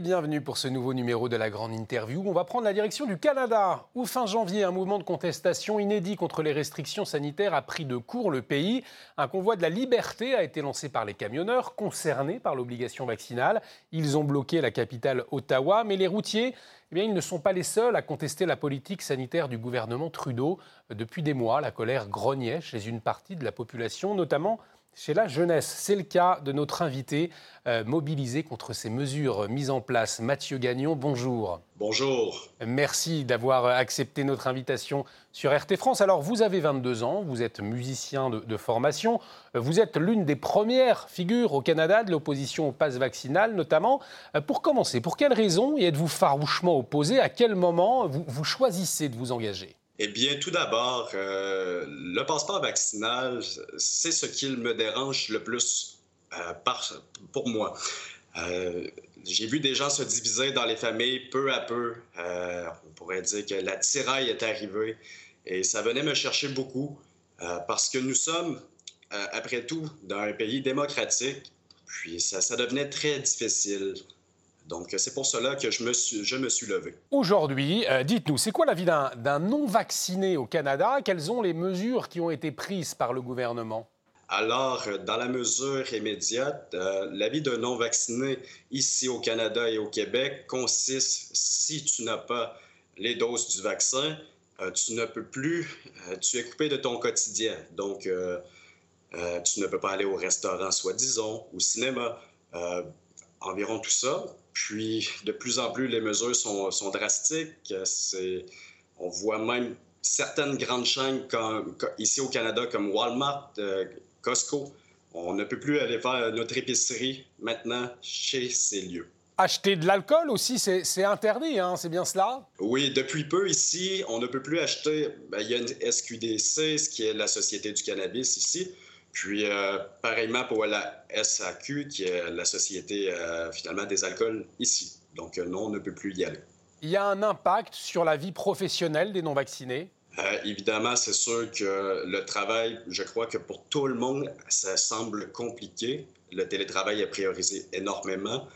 bienvenue pour ce nouveau numéro de la grande interview. On va prendre la direction du Canada, où fin janvier, un mouvement de contestation inédit contre les restrictions sanitaires a pris de court le pays. Un convoi de la liberté a été lancé par les camionneurs concernés par l'obligation vaccinale. Ils ont bloqué la capitale Ottawa, mais les routiers eh bien, ils ne sont pas les seuls à contester la politique sanitaire du gouvernement Trudeau. Depuis des mois, la colère grognait chez une partie de la population, notamment chez la jeunesse. C'est le cas de notre invité euh, mobilisé contre ces mesures mises en place. Mathieu Gagnon, bonjour. Bonjour. Merci d'avoir accepté notre invitation sur RT France. Alors, vous avez 22 ans, vous êtes musicien de, formation, vous êtes l'une des premières figures au Canada de l'opposition au pass vaccinal, notamment. Euh, pour commencer, pour quelles raisons y êtes-vous farouchement opposé? À quel moment vous choisissez de vous engager? Eh bien, tout d'abord, euh, le passeport vaccinal, c'est ce qui me dérange le plus euh, pour moi. Euh, j'ai vu des gens se diviser dans les familles peu à peu. on pourrait dire que la tiraille est arrivée et ça venait me chercher beaucoup parce que nous sommes, après tout, dans un pays démocratique, puis ça, ça devenait très difficile. Donc, c'est pour cela que je me suis, je me suis levé. Aujourd'hui, euh, dites-nous, c'est quoi la vie d'un non-vacciné au Canada? Quelles sont les mesures qui ont été prises par le gouvernement? Alors, dans la mesure immédiate, euh, la vie d'un non-vacciné ici au Canada et au Québec consiste, si tu n'as pas les doses du vaccin, euh, tu ne peux plus, tu es coupé de ton quotidien. Donc, tu ne peux pas aller au restaurant, soi-disant, au cinéma, environ tout ça. Puis, de plus en plus, les mesures sont, drastiques. On voit même certaines grandes chaînes comme, ici au Canada, comme Walmart, euh, Costco. On ne peut plus aller faire notre épicerie maintenant chez ces lieux. Acheter de l'alcool aussi, c'est interdit, hein, c'est bien cela? Oui, depuis peu ici, on ne peut plus acheter. Ben, il y a une SQDC, ce qui est la Société du cannabis ici. Puis, euh, pareillement pour la SAQ, qui est la société euh, finalement des alcools ici. Donc, euh, non, on ne peut plus y aller. Il y a un impact sur la vie professionnelle des non-vaccinés? évidemment, c'est sûr que le travail, je crois que pour tout le monde, ça semble compliqué. Le télétravail est priorisé énormément.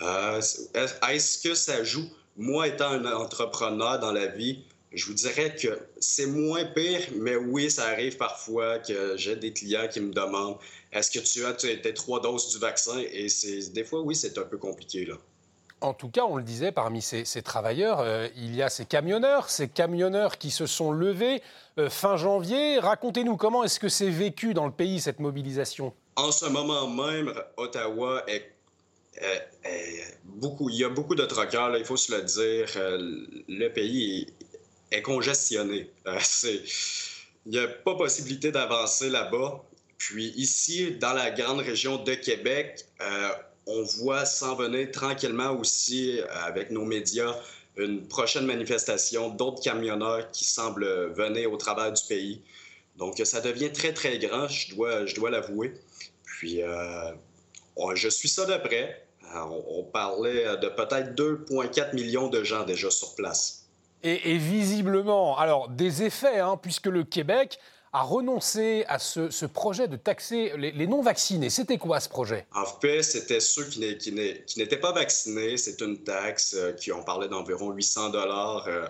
Est-ce que ça joue? Moi, étant un entrepreneur dans la vie, je vous dirais que c'est moins pire, mais oui, ça arrive parfois que j'ai des clients qui me demandent est-ce que tu as tes trois doses du vaccin? Et c'est des fois, oui, c'est un peu compliqué là. En tout cas, on le disait, parmi ces, travailleurs, euh, il y a ces camionneurs, ces camionneurs qui se sont levés euh, fin janvier. Racontez-nous comment est-ce que c'est vécu dans le pays cette mobilisation? En ce moment même, Ottawa est beaucoup, il y a beaucoup de troqueurs, il faut se le dire. Euh, le pays est congestionné. Euh, il n'y a pas possibilité d'avancer là-bas. Puis ici, dans la grande région de Québec, euh, on voit s'en venir tranquillement aussi euh, avec nos médias une prochaine manifestation d'autres camionneurs qui semblent venir au travers du pays. Donc ça devient très, très grand, je dois, je dois l'avouer. Puis je suis ça de près. on parlait de peut-être 2,4 millions de gens déjà sur place. Et, visiblement, alors des effets, hein, puisque le Québec a renoncé à ce, projet de taxer les, non-vaccinés. C'était quoi ce projet? En fait, c'était ceux qui n'étaient pas vaccinés. C'est une taxe euh, qui, on parlait d'environ 800 dollars. Euh,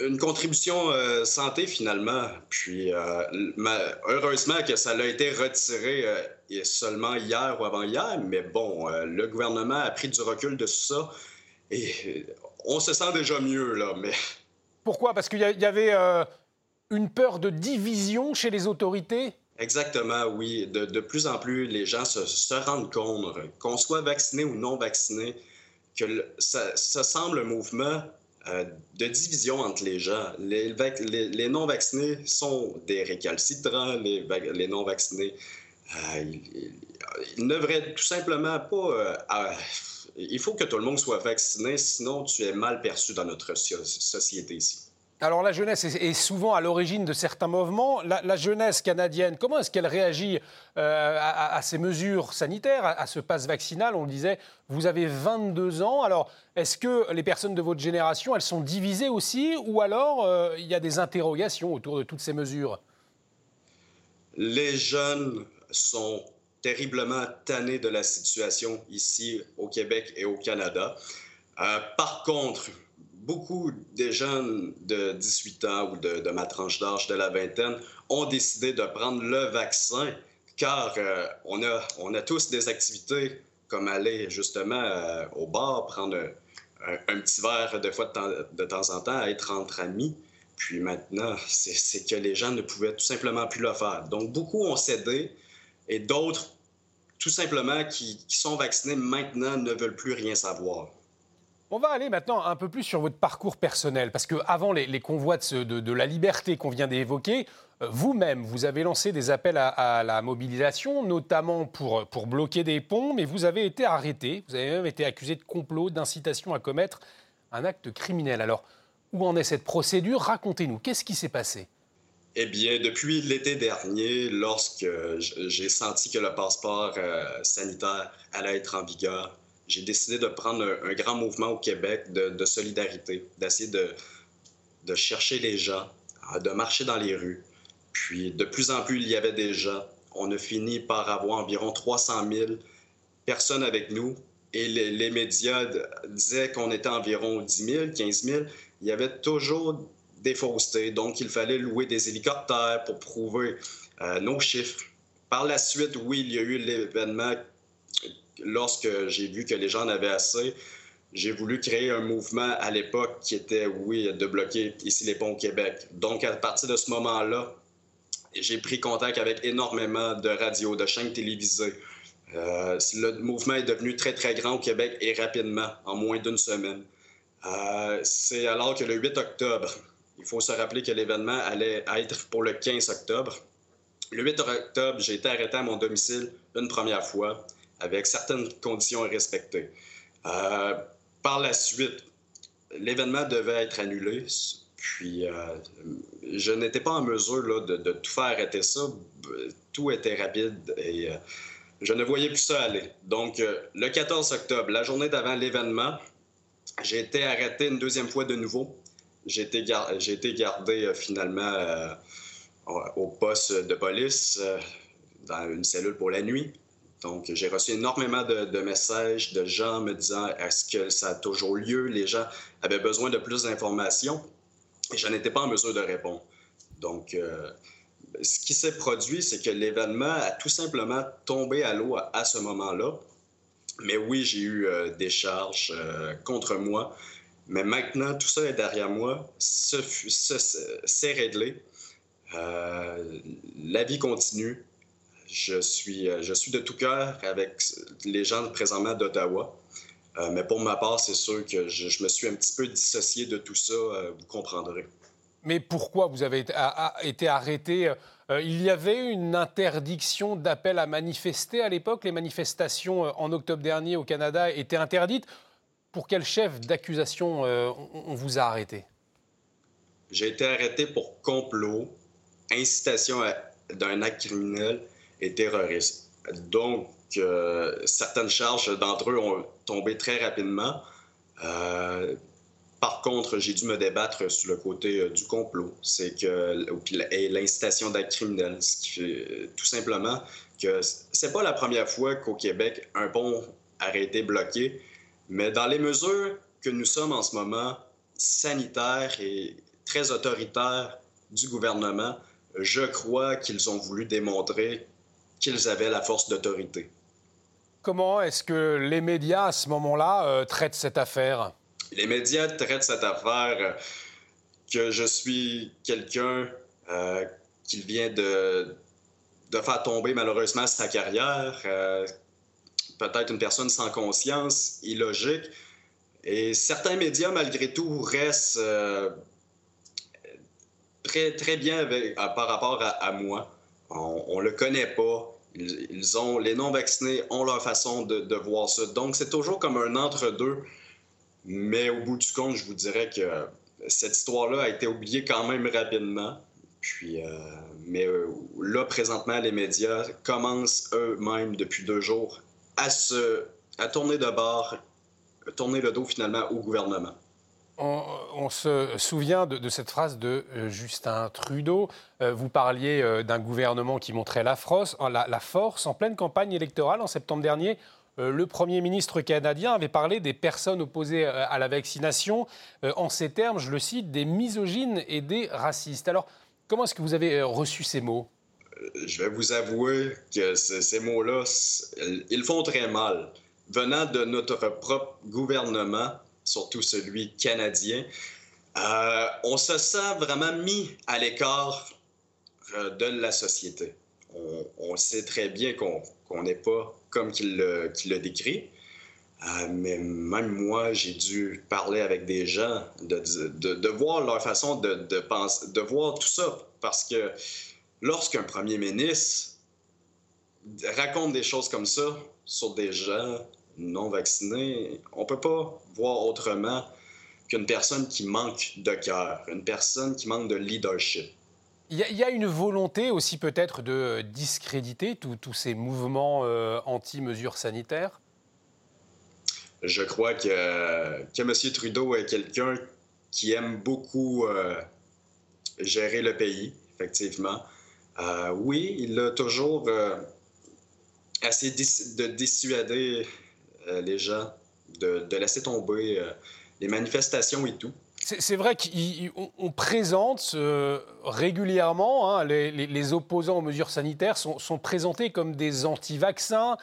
une contribution euh, santé finalement. Puis heureusement que ça a été retiré seulement hier ou avant-hier, mais bon, le gouvernement a pris du recul de ça et on se sent déjà mieux, là, mais... Pourquoi? Parce qu'il y, avait euh, une peur de division chez les autorités? Exactement, oui. De, plus en plus, les gens se, rendent compte, qu'on soit vacciné ou non vacciné, que ça, semble un mouvement euh, de division entre les gens. Les, non-vaccinés sont des récalcitrants, les, les non-vaccinés, euh, ils, ne devraient tout simplement pas il faut que tout le monde soit vacciné, sinon tu es mal perçu dans notre société ici. Alors la jeunesse est souvent à l'origine de certains mouvements. La, jeunesse canadienne, comment est-ce qu'elle réagit euh, à, ces mesures sanitaires, à, ce passe vaccinal? On le disait, vous avez 22 ans. Alors est-ce que les personnes de votre génération, elles sont divisées aussi? Ou alors euh, il y a des interrogations autour de toutes ces mesures? Les jeunes sont terriblement tanné de la situation ici au Québec et au Canada. Euh, par contre, beaucoup des jeunes de 18 ans ou de, ma tranche d'âge de la vingtaine ont décidé de prendre le vaccin car euh, on, a, on a tous des activités comme aller justement euh, au bar, prendre un, petit verre de fois de temps, de temps, en temps, être entre amis. Puis maintenant, c'est que les gens ne pouvaient tout simplement plus le faire. Donc beaucoup ont cédé et d'autres, tout simplement, qui, sont vaccinés maintenant ne veulent plus rien savoir. On va aller maintenant un peu plus sur votre parcours personnel, parce qu'avant les, les convois de, la liberté qu'on vient d'évoquer, euh, vous-même, vous avez lancé des appels à, la mobilisation, notamment pour, pour bloquer des ponts, mais vous avez été arrêté, vous avez même été accusé de complot, d'incitation à commettre un acte criminel. Alors, où en est cette procédure? Racontez-nous, qu'est-ce qui s'est passé? Eh bien, depuis l'été dernier, lorsque j'ai senti que le passeport euh, sanitaire allait être en vigueur, j'ai décidé de prendre un, grand mouvement au Québec de, solidarité, d'essayer de, de, chercher les gens, euh, de marcher dans les rues. Puis de plus en plus, il y avait des gens. On a fini par avoir environ 300 000 personnes avec nous. Et les, les médias disaient qu'on était environ 10 000, 15 000. Il y avait toujours des. Donc, il fallait louer des hélicoptères pour prouver euh, nos chiffres. Par la suite, oui, il y a eu l'événement lorsque j'ai vu que les gens en avaient assez, j'ai voulu créer un mouvement à l'époque qui était, oui, de bloquer ici les ponts au Québec. Donc, à partir de ce moment-là, j'ai pris contact avec énormément de radios, de chaînes télévisées. Euh, le mouvement est devenu très, très grand au Québec et rapidement, en moins d'une semaine. Euh, c'est alors que le 8 octobre, il faut se rappeler que l'événement allait être pour le 15 octobre. Le 8 octobre, j'ai été arrêté à mon domicile une première fois avec certaines conditions à respecter. Euh, par la suite, l'événement devait être annulé, puis euh, je n'étais pas en mesure là, de, tout faire arrêter ça. Tout était rapide et euh, je ne voyais plus ça aller. Donc, le 14 octobre, la journée d'avant l'événement, j'ai été arrêté une deuxième fois de nouveau. J'ai été, gar été, gardé finalement au poste de police dans une cellule pour la nuit. Donc, j'ai reçu énormément de, messages de gens me disant est-ce que ça a toujours lieu? Les gens avaient besoin de plus d'informations et je n'étais pas en mesure de répondre. Donc, euh, ce qui s'est produit, c'est que l'événement a tout simplement tombé à l'eau à, ce moment-là. Mais oui, j'ai eu euh, des charges euh, contre moi. Mais maintenant, tout ça est derrière moi. C'est réglé. la vie continue je suis, euh, je suis de tout cœur avec les gens présentement d'Ottawa. Euh, mais pour ma part, c'est sûr que je, me suis un petit peu dissocié de tout ça, euh, vous comprendrez. Mais pourquoi vous avez été arrêté Il y avait une interdiction d'appel à manifester à l'époque? Les manifestations en octobre dernier au Canada étaient interdites. Pour quel chef d'accusation on vous a arrêté? J'ai été arrêté pour complot, incitation d'un acte criminel et terroristes. Donc, euh, certaines charges d'entre eux ont tombé très rapidement. Euh, par contre, j'ai dû me débattre sur le côté euh, du complot, c'est que et l'incitation d'actes criminels, ce qui tout simplement que c'est pas la première fois qu'au Québec un pont a été bloqué, mais dans les mesures que nous sommes en ce moment, sanitaires et très autoritaires du gouvernement, je crois qu'ils ont voulu démontrer qu'ils avaient la force d'autorité. Comment est-ce que les médias, à ce moment-là, euh, traitent cette affaire? Les médias traitent cette affaire euh, que je suis quelqu'un euh, qui vient de, de faire tomber malheureusement sa carrière, peut-être une personne sans conscience, illogique. Et certains médias, malgré tout, restent très, très bien par rapport à moi on ne le connaît pas. Ils, ont, les non-vaccinés ont leur façon de, voir ça. Donc, c'est toujours comme un entre-deux. Mais au bout du compte, je vous dirais que cette histoire-là a été oubliée quand même rapidement. Puis, euh, mais euh, là, présentement, les médias commencent eux-mêmes depuis deux jours à, se, à tourner de bord, tourner le dos finalement au gouvernement. on, se souvient de, cette phrase de euh, Justin Trudeau. Euh, vous parliez euh, d'un gouvernement qui montrait la force, la, force. En pleine campagne électorale en septembre dernier, le Premier ministre canadien avait parlé des personnes opposées à la vaccination en ces termes, je le cite, des misogynes et des racistes. Alors, comment est-ce que vous avez reçu ces mots? Je vais vous avouer que ces mots-là, ils font très mal. Venant de notre propre gouvernement, surtout celui canadien, euh, on se sent vraiment mis à l'écart euh, de la société. On, sait très bien qu'on n'est pas comme qu'il le, décrit. Euh, mais même moi, j'ai dû parler avec des gens, de, voir leur façon de, penser, de voir tout ça. Parce que lorsqu'un premier ministre raconte des choses comme ça sur des gens non vaccinés, on ne peut pas voir autrement qu'une personne qui manque de cœur, une personne qui manque de leadership. Il y, a une volonté aussi peut-être de discréditer tous ces mouvements euh, anti-mesures sanitaires? Je crois que, que M. Trudeau est quelqu'un qui aime beaucoup euh, gérer le pays, effectivement. Euh, oui, il a toujours assez de dissuader euh, les gens, de, laisser tomber euh, les manifestations et tout. C'est vrai qu'on présente euh, régulièrement, hein, les, opposants aux mesures sanitaires sont, présentés comme des anti-vaccins,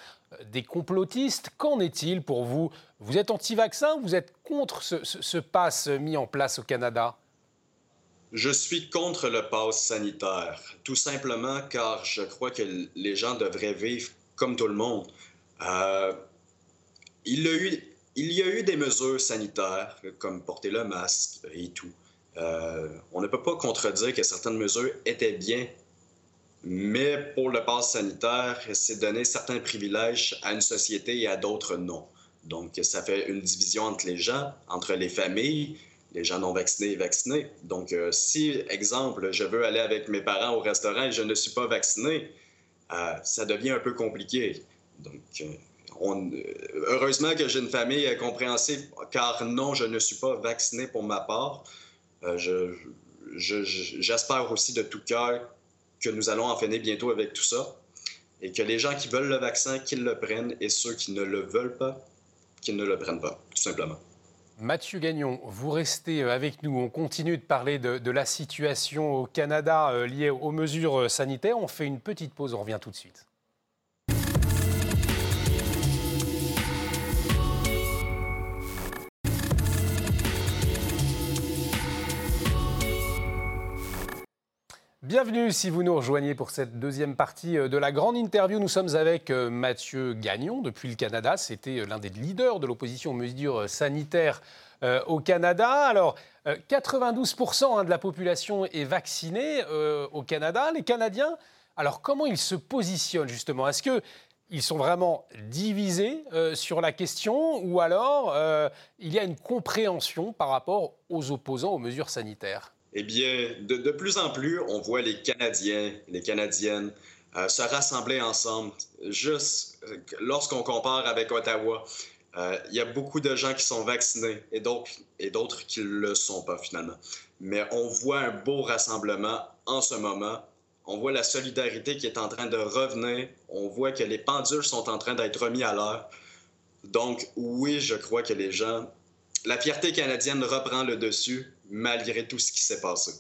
des complotistes. Qu'en est-il pour vous? Vous êtes anti-vaccin Vous êtes contre ce, ce, pass mis en place au Canada? Je suis contre le pass sanitaire, tout simplement car je crois que les gens devraient vivre comme tout le monde. Euh, il, y a eu, des mesures sanitaires, comme porter le masque et tout. Euh, on ne peut pas contredire que certaines mesures étaient bien, mais pour le pass sanitaire, c'est donner certains privilèges à une société et à d'autres non. Donc, ça fait une division entre les gens, entre les familles, les gens non vaccinés et vaccinés. Donc, euh, si, exemple, je veux aller avec mes parents au restaurant et je ne suis pas vacciné, euh, ça devient un peu compliqué. Donc, heureusement que j'ai une famille compréhensive, car non, je ne suis pas vacciné pour ma part. Euh, j'espère aussi de tout cœur que nous allons en finir bientôt avec tout ça et que les gens qui veulent le vaccin, qu'ils le prennent et ceux qui ne le veulent pas, qu'ils ne le prennent pas, tout simplement. Mathieu Gagnon, vous restez euh, avec nous. On continue de parler de, la situation au Canada euh, liée aux mesures sanitaires. On fait une petite pause, on revient tout de suite. Bienvenue si vous nous rejoignez pour cette deuxième partie euh, de la grande interview. Nous sommes avec euh, Mathieu Gagnon depuis le Canada. C'était euh, l'un des leaders de l'opposition aux mesures sanitaires au Canada. Alors, 92% hein, de la population est vaccinée au Canada. Les Canadiens, alors comment ils se positionnent justement? Est-ce qu'ils sont vraiment divisés sur la question? Ou alors il y a une compréhension par rapport aux opposants aux mesures sanitaires? Eh bien, de, plus en plus, on voit les Canadiens, les Canadiennes euh, se rassembler ensemble. Juste euh, lorsqu'on compare avec Ottawa, euh, il y a beaucoup de gens qui sont vaccinés et d'autres qui ne le sont pas finalement. Mais on voit un beau rassemblement en ce moment. On voit la solidarité qui est en train de revenir. On voit que les pendules sont en train d'être remis à l'heure. Donc oui, je crois que les gens la fierté canadienne reprend le dessus malgré tout ce qui s'est passé.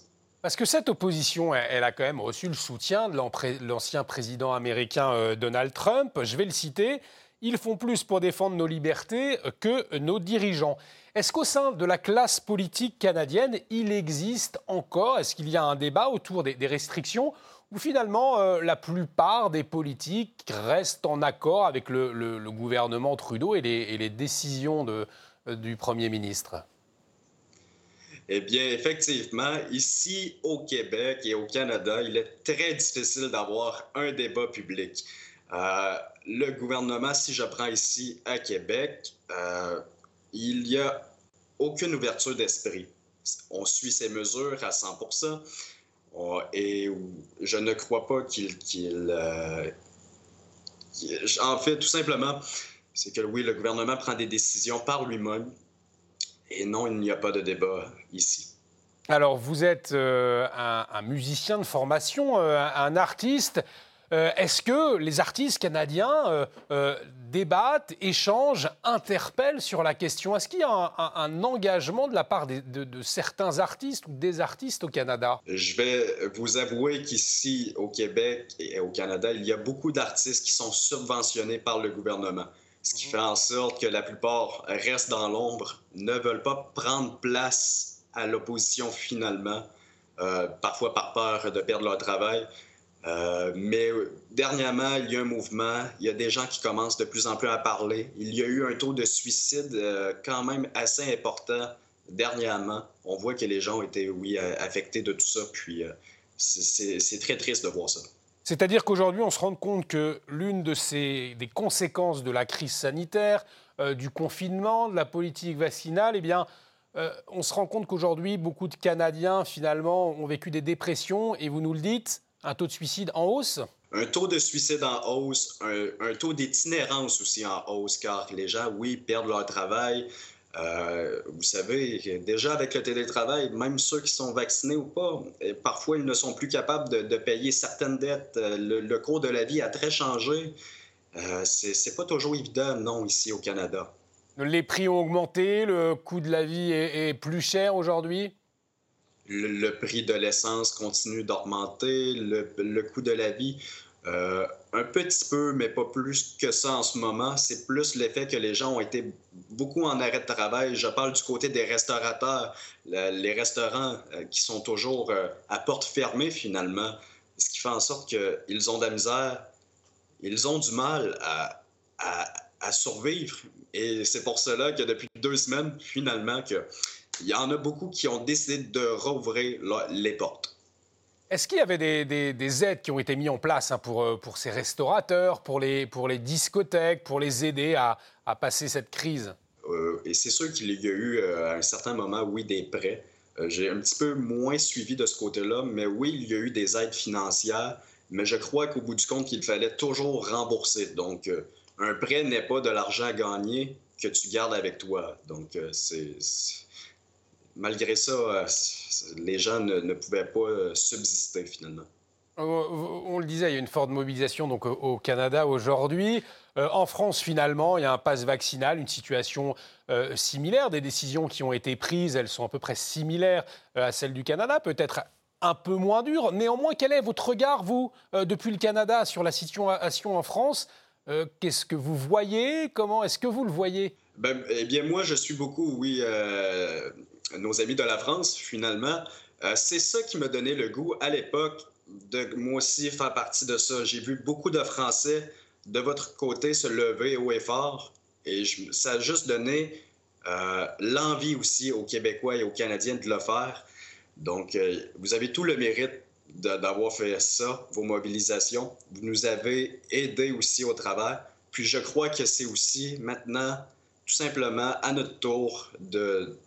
Parce que cette opposition, elle, a quand même reçu le soutien de l'ancien président américain euh, Donald Trump. Je vais le citer. Ils font plus pour défendre nos libertés que nos dirigeants. Est-ce qu'au sein de la classe politique canadienne, il existe encore, est-ce qu'il y a un débat autour des, restrictions ou finalement euh, la plupart des politiques restent en accord avec le, gouvernement Trudeau et les décisions du Premier ministre? Eh bien, effectivement, ici au Québec et au Canada, il est très difficile d'avoir un débat public. Euh, le gouvernement, si je prends ici à Québec, euh, il n'y a aucune ouverture d'esprit. On suit ces mesures à 100% et je ne crois pas qu'il... Euh, en fait, tout simplement, c'est que oui, le gouvernement prend des décisions par lui-même Et non, il n'y a pas de débat ici. Alors, vous êtes euh, un, musicien de formation, euh, un artiste. Euh, est-ce que les artistes canadiens débattent, échangent, interpellent sur la question? Est-ce qu'il y a un, engagement de la part de, de, certains artistes ou des artistes au Canada? Je vais vous avouer qu'ici, au Québec et au Canada, il y a beaucoup d'artistes qui sont subventionnés par le gouvernement ce qui fait en sorte que la plupart restent dans l'ombre, ne veulent pas prendre place à l'opposition finalement, euh, parfois par peur de perdre leur travail. Euh, mais dernièrement, il y a un mouvement, il y a des gens qui commencent de plus en plus à parler. Il y a eu un taux de suicide euh, quand même assez important dernièrement. On voit que les gens ont été, oui, affectés de tout ça, puis c'est très triste de voir ça. C'est-à-dire qu'aujourd'hui, on se rend compte que l'une de des conséquences de la crise sanitaire, euh, du confinement, de la politique vaccinale, eh bien, euh, on se rend compte qu'aujourd'hui, beaucoup de Canadiens, finalement, ont vécu des dépressions, et vous nous le dites, un taux de suicide en hausse? Un taux de suicide en hausse, un taux d'itinérance aussi en hausse, car les gens, oui, perdent leur travail, euh, vous savez, déjà avec le télétravail, même ceux qui sont vaccinés ou pas, parfois ils ne sont plus capables de, payer certaines dettes. Euh, le, cours de la vie a très changé. Euh, c'est pas toujours évident, non, ici au Canada. Les prix ont augmenté, le coût de la vie est, plus cher aujourd'hui? Le, prix de l'essence continue d'augmenter, le, le, coût de la vie. Euh, un petit peu, mais pas plus que ça en ce moment. C'est plus l'effet que les gens ont été beaucoup en arrêt de travail. Je parle du côté des restaurateurs, les restaurants euh, qui sont toujours euh, à porte fermée finalement, ce qui fait en sorte qu'ils ont de la misère, ils ont du mal à, à, survivre. Et c'est pour cela que depuis deux semaines, finalement, que, il y en a beaucoup qui ont décidé de rouvrir les portes. Est-ce qu'il y avait des, aides qui ont été mises en place hein, pour, euh, pour ces restaurateurs, pour les, pour les discothèques, pour les aider à, passer cette crise? Euh, Et c'est sûr qu'il y a eu euh, à un certain moment, oui, des prêts. J'ai un petit peu moins suivi de ce côté-là, mais oui, il y a eu des aides financières, mais je crois qu'au bout du compte, il fallait toujours rembourser. Donc, un prêt n'est pas de l'argent à gagner que tu gardes avec toi. Donc, c'est malgré ça, les gens ne, pouvaient pas euh, subsister finalement. Euh, on le disait, il y a une forte mobilisation donc, au Canada aujourd'hui. en France, finalement, il y a un pass vaccinal, une situation similaire. Des décisions qui ont été prises, elles sont à peu près similaires à celles du Canada, peut-être un peu moins dures. Néanmoins, quel est votre regard, vous, depuis le Canada, sur la situation en France? Qu'est-ce que vous voyez? Comment est-ce que vous le voyez? Ben, Eh bien, moi, je suis beaucoup, oui, nos amis de la France, finalement. Euh, c'est ça qui m'a donné le goût à l'époque de moi aussi faire partie de ça. J'ai vu beaucoup de Français de votre côté se lever haut et fort et ça a juste donné euh, l'envie aussi aux Québécois et aux Canadiens de le faire. Donc, euh, vous avez tout le mérite d'avoir fait ça, vos mobilisations. Vous nous avez aidés aussi au travail. Puis je crois que c'est aussi maintenant, tout simplement, à notre tour de,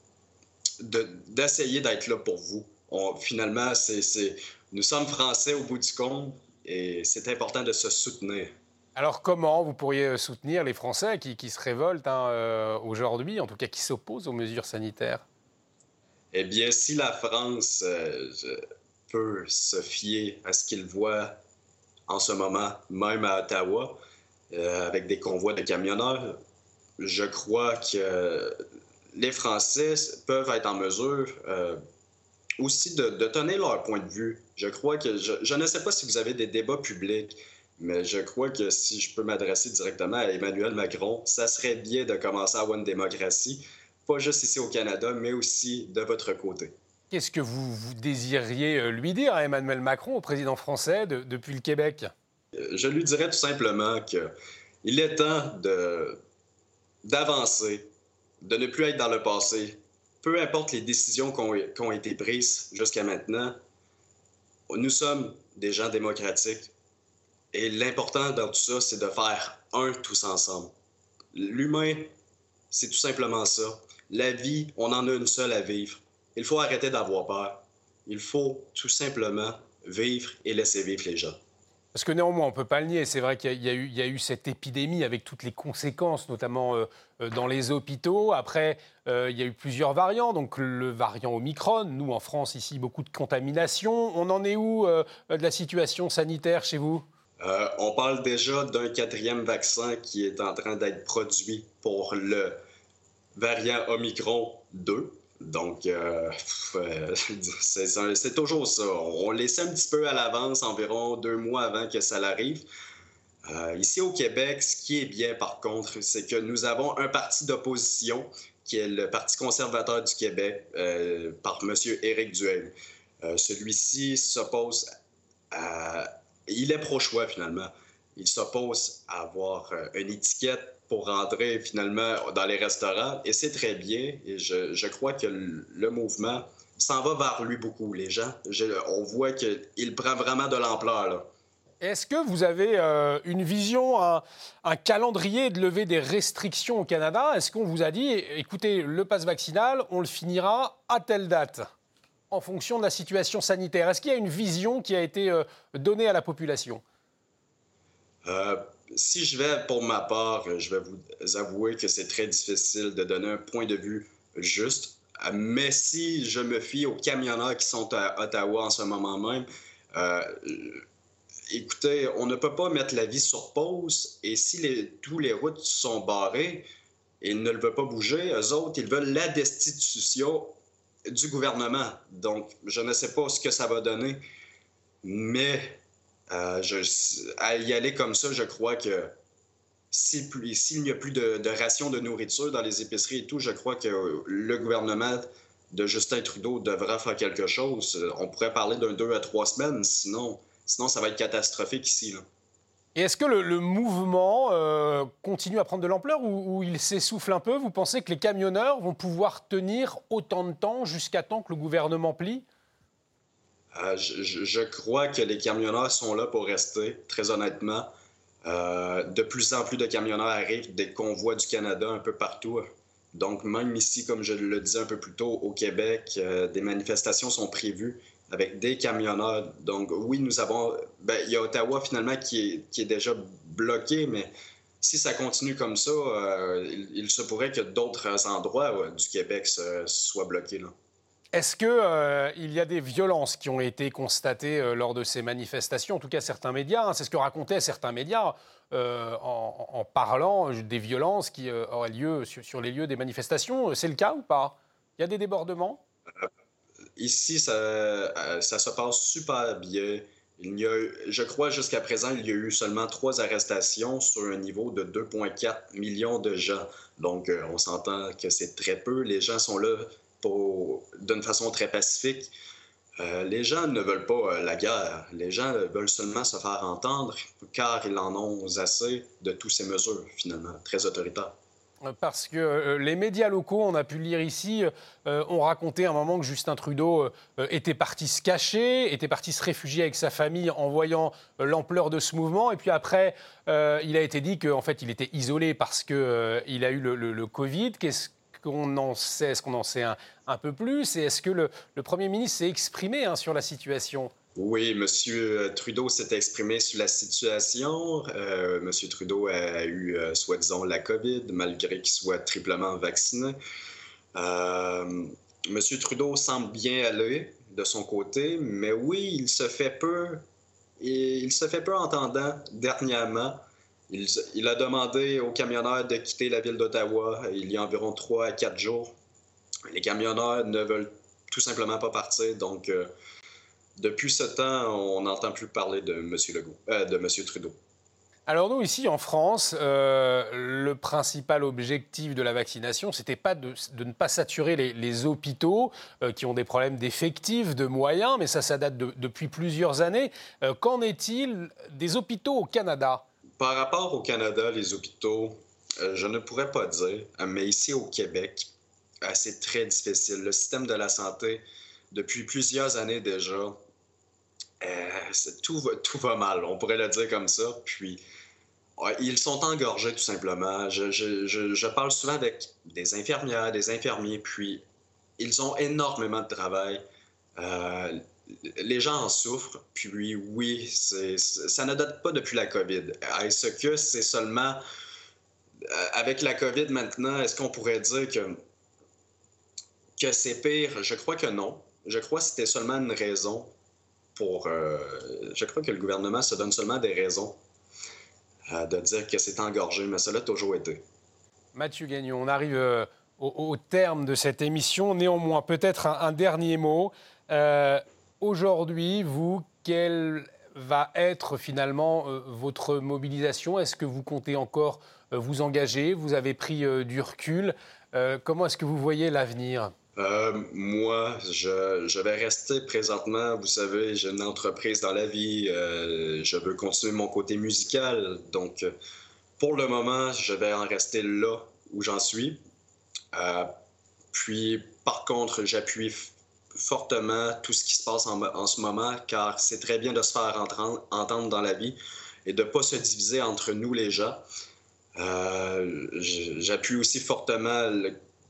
d'essayer d'être là pour vous. finalement, c'est, nous sommes Français au bout du compte et c'est important de se soutenir. Alors comment vous pourriez euh, soutenir les Français qui, se révoltent hein, euh, aujourd'hui, en tout cas qui s'opposent aux mesures sanitaires? Eh bien, si la France euh, peut se fier à ce qu'il voit en ce moment, même à Ottawa, avec des convois de camionneurs, je crois que les Français peuvent être en mesure euh, aussi de, tenir leur point de vue. Je crois que, je, ne sais pas si vous avez des débats publics, mais je crois que si je peux m'adresser directement à Emmanuel Macron, ça serait bien de commencer à avoir une démocratie, pas juste ici au Canada, mais aussi de votre côté. Qu'est-ce que vous, désiriez euh, lui dire à Emmanuel Macron, au président français, depuis le Québec? Je lui dirais tout simplement qu'il est temps d'avancer, de ne plus être dans le passé. Peu importe les décisions qui ont, été prises jusqu'à maintenant, nous sommes des gens démocratiques. Et l'important dans tout ça, c'est de faire un tous ensemble. L'humain, c'est tout simplement ça. La vie, on en a une seule à vivre. Il faut arrêter d'avoir peur. Il faut tout simplement vivre et laisser vivre les gens. Parce que néanmoins, on ne peut pas le nier, c'est vrai qu'il y, a eu cette épidémie avec toutes les conséquences, notamment euh, euh, dans les hôpitaux. Après, euh, il y a eu plusieurs variants, donc le variant Omicron, nous en France ici, beaucoup de contamination. On en est où de la situation sanitaire chez vous? On parle déjà d'un quatrième vaccin qui est en train d'être produit pour le variant Omicron 2. Donc, euh, c'est toujours ça. On laissait un petit peu à l'avance, environ deux mois avant que ça arrive. Euh, ici au Québec, ce qui est bien par contre, c'est que nous avons un parti d'opposition qui est le Parti conservateur du Québec euh, par M. Éric Duhaime. Celui-ci s'oppose à... Il est pro-choix finalement. Il s'oppose à avoir une étiquette pour rentrer finalement dans les restaurants. Et c'est très bien. Et je, crois que le, mouvement s'en va vers lui beaucoup, les gens. on voit qu'il prend vraiment de l'ampleur. Est-ce que vous avez euh, une vision, un, calendrier de lever des restrictions au Canada? Est-ce qu'on vous a dit, écoutez, le passe vaccinal, on le finira à telle date en fonction de la situation sanitaire? Est-ce qu'il y a une vision qui a été euh, donnée à la population? Euh, si je vais pour ma part, je vais vous avouer que c'est très difficile de donner un point de vue juste. Mais si je me fie aux camionneurs qui sont à Ottawa en ce moment même, euh, écoutez, on ne peut pas mettre la vie sur pause. Et si les, tous les routes sont barrées, ils ne le veulent pas bouger. Eux autres, ils veulent la destitution du gouvernement. Donc, je ne sais pas ce que ça va donner. Mais euh, à y aller comme ça, je crois que s'il n'y a plus de, rations de nourriture dans les épiceries et tout, je crois que le gouvernement de Justin Trudeau devra faire quelque chose. On pourrait parler d'un deux à trois semaines, sinon, sinon ça va être catastrophique ici. Et est-ce que le, mouvement euh, continue à prendre de l'ampleur ou, il s'essouffle un peu? Vous pensez que les camionneurs vont pouvoir tenir autant de temps jusqu'à temps que le gouvernement plie? Euh, je, crois que les camionneurs sont là pour rester, très honnêtement. Euh, de plus en plus de camionneurs arrivent des convois du Canada un peu partout. Donc, même ici, comme je le disais un peu plus tôt, au Québec, euh, des manifestations sont prévues avec des camionneurs. Donc, oui, nous avons. Ben, il y a Ottawa, finalement, qui est, déjà bloqué, mais si ça continue comme ça, il, se pourrait que d'autres endroits du Québec soient bloqués. Là. Est-ce qu'il euh, y a des violences qui ont été constatées euh, lors de ces manifestations? En tout cas, certains médias, hein, c'est ce que racontaient certains médias euh, en, parlant des violences qui auraient lieu sur, les lieux des manifestations. C'est le cas ou pas? Il y a des débordements? Ici, ça, ça, se passe super bien. Il y a, je crois jusqu'à présent, il y a eu seulement trois arrestations sur un niveau de 2,4 millions de gens. Donc, on s'entend que c'est très peu. Les gens sont là d'une façon très pacifique. Euh, les gens ne veulent pas euh, la guerre. Les gens veulent seulement se faire entendre car ils en ont assez de toutes ces mesures, finalement, très autoritaires. Parce que euh, les médias locaux, on a pu lire ici, ont raconté à un moment que Justin Trudeau était parti se cacher, était parti se réfugier avec sa famille en voyant l'ampleur de ce mouvement. Et puis après, il a été dit qu'en fait, il était isolé parce qu'il il a eu le, le, le Covid. Qu'est-ce qu'on en sait Est-ce qu'on en sait un, peu plus Et est-ce que le, Premier ministre s'est exprimé hein, sur la situation? Oui, M. Trudeau s'est exprimé sur la situation. Euh, M. Trudeau a, eu, euh, soi-disant, la COVID, malgré qu'il soit triplement vacciné. Euh, M. Trudeau semble bien aller de son côté, mais oui, il se fait peu, il se fait peu entendant dernièrement. Il, a demandé aux camionneurs de quitter la ville d'Ottawa il y a environ trois à quatre jours. Les camionneurs ne veulent tout simplement pas partir. Donc, euh, depuis ce temps, on n'entend plus parler de M. Legault, euh, de. Trudeau. Alors nous, ici en France, euh, le principal objectif de la vaccination, c'était pas de, ne pas saturer les, hôpitaux qui ont des problèmes d'effectifs, de moyens, mais ça, ça date depuis plusieurs années. Qu'en est-il des hôpitaux au Canada? Par rapport au Canada, les hôpitaux, euh, je ne pourrais pas dire, mais ici au Québec, euh, c'est très difficile. Le système de la santé, depuis plusieurs années déjà, euh, tout, va, tout va mal, on pourrait le dire comme ça. Puis, ils sont engorgés tout simplement. Je, parle souvent avec des infirmières, des infirmiers, puis ils ont énormément de travail. Les gens en souffrent. Puis oui, ça ne date pas depuis la COVID. Est-ce que c'est seulement avec la COVID maintenant, est-ce qu'on pourrait dire que, que c'est pire? Je crois que non. Je crois que c'était seulement une raison pour... je crois que le gouvernement se donne seulement des raisons de dire que c'est engorgé, mais cela a toujours été. Mathieu Gagnon, on arrive euh, au, terme de cette émission. Néanmoins, peut-être un, dernier mot. Euh, aujourd'hui, vous, quelle va être finalement euh, votre mobilisation? Est-ce que vous comptez encore vous engager? Vous avez pris du recul. comment est-ce que vous voyez l'avenir? Moi, je, je, vais rester présentement. Vous savez, j'ai une entreprise dans la vie. je veux continuer mon côté musical. Donc, pour le moment, je vais en rester là où j'en suis. Euh, puis, par contre, j'appuie fortement tout ce qui se passe en, ce moment, car c'est très bien de se faire entendre, dans la vie et de ne pas se diviser entre nous, les gens. Euh, j'appuie aussi fortement,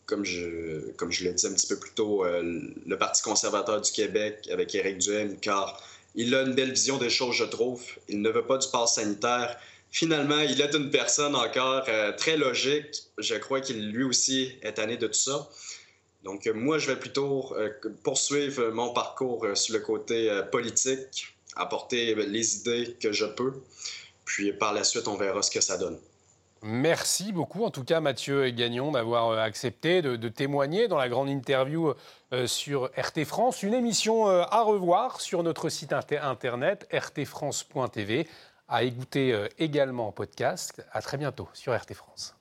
comme je, comme je l'ai dit un petit peu plus tôt, euh, le Parti conservateur du Québec avec Éric Duhem, car il a une belle vision des choses, je trouve. Il ne veut pas du pass sanitaire finalement, il est une personne encore euh, très logique. Je crois qu'il lui aussi est tanné de tout ça. Donc, euh, moi, je vais plutôt euh, poursuivre mon parcours sur le côté politique, apporter les idées que je peux. Puis par la suite, on verra ce que ça donne. Merci beaucoup, en tout cas, Mathieu Gagnon, d'avoir accepté de, témoigner dans la grande interview sur RT France. Une émission à revoir sur notre site internet rtfrance.tv à écouter euh, également en podcast. À très bientôt sur RT France.